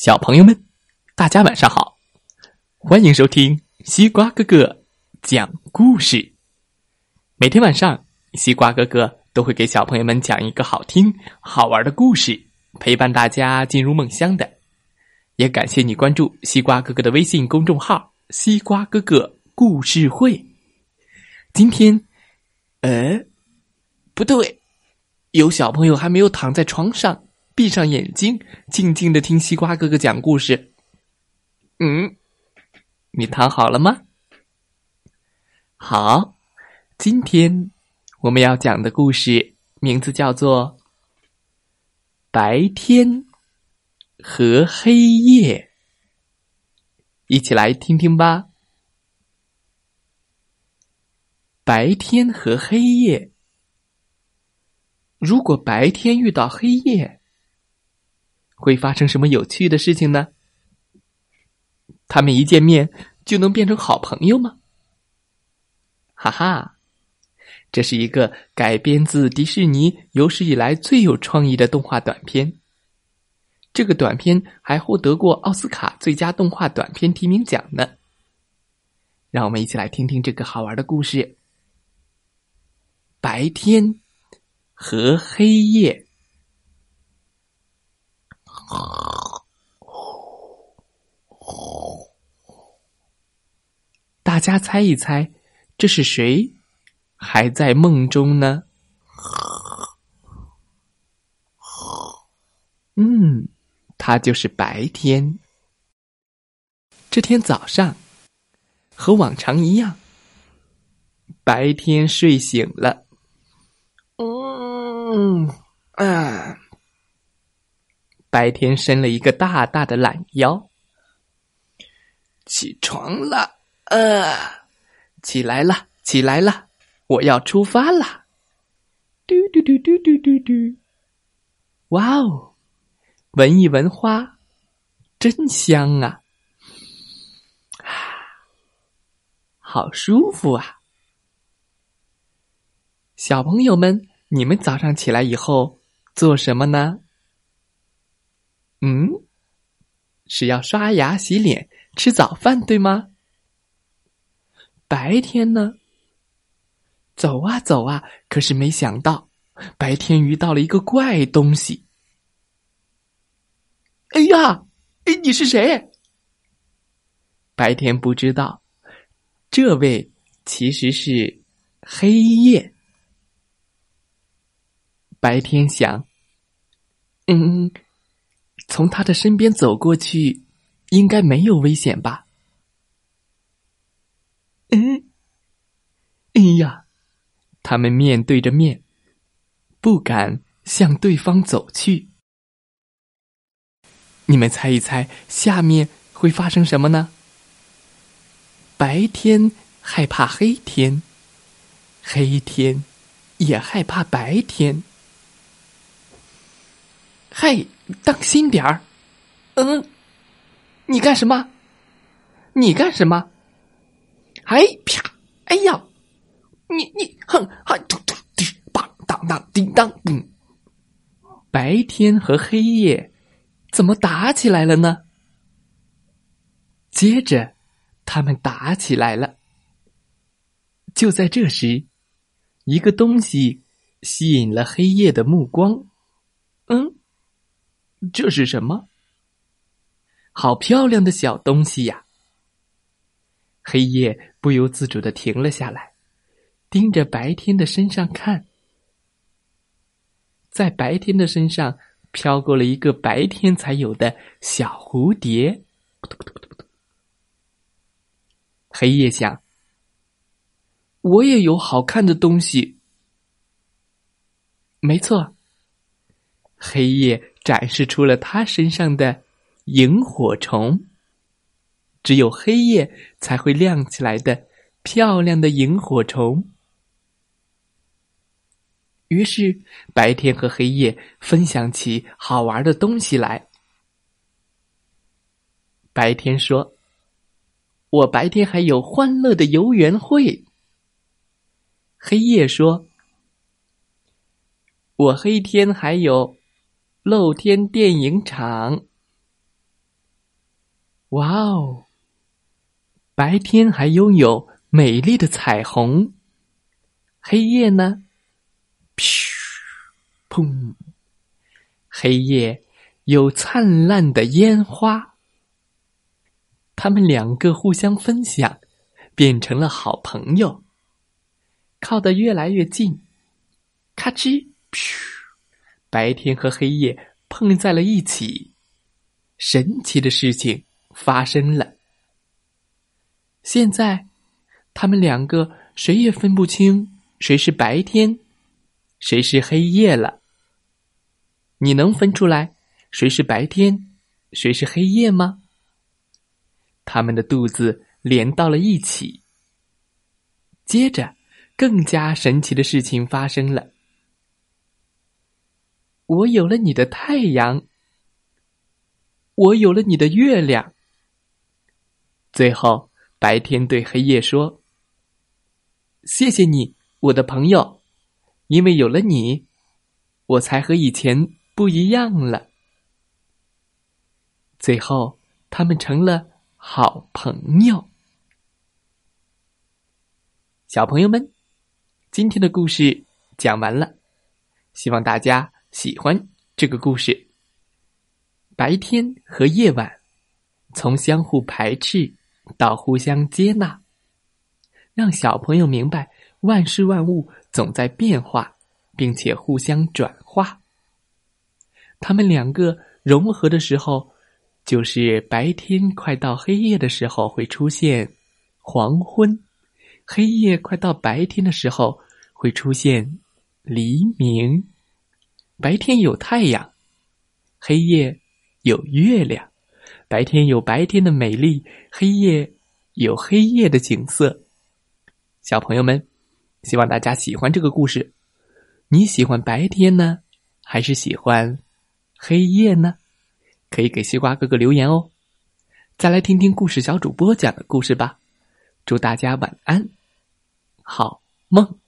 小朋友们，大家晚上好！欢迎收听西瓜哥哥讲故事。每天晚上，西瓜哥哥都会给小朋友们讲一个好听、好玩的故事，陪伴大家进入梦乡的。也感谢你关注西瓜哥哥的微信公众号“西瓜哥哥故事会”。今天，呃，不对，有小朋友还没有躺在床上。闭上眼睛，静静的听西瓜哥哥讲故事。嗯，你躺好了吗？好，今天我们要讲的故事名字叫做《白天和黑夜》，一起来听听吧。白天和黑夜，如果白天遇到黑夜。会发生什么有趣的事情呢？他们一见面就能变成好朋友吗？哈哈，这是一个改编自迪士尼有史以来最有创意的动画短片。这个短片还获得过奥斯卡最佳动画短片提名奖呢。让我们一起来听听这个好玩的故事：白天和黑夜。大家猜一猜，这是谁还在梦中呢？嗯，他就是白天。这天早上，和往常一样，白天睡醒了。嗯啊。白天伸了一个大大的懒腰，起床了，呃，起来了，起来了，我要出发了，嘟嘟嘟嘟嘟嘟嘟，哇哦，闻一闻花，真香啊，啊，好舒服啊！小朋友们，你们早上起来以后做什么呢？嗯，是要刷牙、洗脸、吃早饭，对吗？白天呢？走啊走啊，可是没想到，白天遇到了一个怪东西。哎呀，哎，你是谁？白天不知道，这位其实是黑夜。白天想，嗯。从他的身边走过去，应该没有危险吧？嗯，哎呀，他们面对着面，不敢向对方走去。你们猜一猜，下面会发生什么呢？白天害怕黑天，黑天也害怕白天。嘿，当心点儿！嗯，你干什么？你干什么？哎啪！哎呀，你你哼哈嘟嘟滴当当当叮当叮！白天和黑夜怎么打起来了呢？接着，他们打起来了。就在这时，一个东西吸引了黑夜的目光。嗯。这是什么？好漂亮的小东西呀！黑夜不由自主的停了下来，盯着白天的身上看。在白天的身上飘过了一个白天才有的小蝴蝶。黑夜想：我也有好看的东西。没错，黑夜。展示出了他身上的萤火虫，只有黑夜才会亮起来的漂亮的萤火虫。于是，白天和黑夜分享起好玩的东西来。白天说：“我白天还有欢乐的游园会。”黑夜说：“我黑天还有。”露天电影场，哇哦！白天还拥有美丽的彩虹，黑夜呢？噗，砰！黑夜有灿烂的烟花。他们两个互相分享，变成了好朋友，靠得越来越近。咔吱，噗！白天和黑夜碰在了一起，神奇的事情发生了。现在，他们两个谁也分不清谁是白天，谁是黑夜了。你能分出来谁是白天，谁是黑夜吗？他们的肚子连到了一起。接着，更加神奇的事情发生了。我有了你的太阳，我有了你的月亮。最后。白天对黑夜说：“谢谢你，我的朋友，因为有了你，我才和以前不一样了。”最后，他们成了好朋友。小朋友们，今天的故事讲完了，希望大家喜欢这个故事。白天和夜晚，从相互排斥。到互相接纳，让小朋友明白万事万物总在变化，并且互相转化。他们两个融合的时候，就是白天快到黑夜的时候会出现黄昏，黑夜快到白天的时候会出现黎明。白天有太阳，黑夜有月亮。白天有白天的美丽，黑夜有黑夜的景色。小朋友们，希望大家喜欢这个故事。你喜欢白天呢，还是喜欢黑夜呢？可以给西瓜哥哥留言哦。再来听听故事小主播讲的故事吧。祝大家晚安，好梦。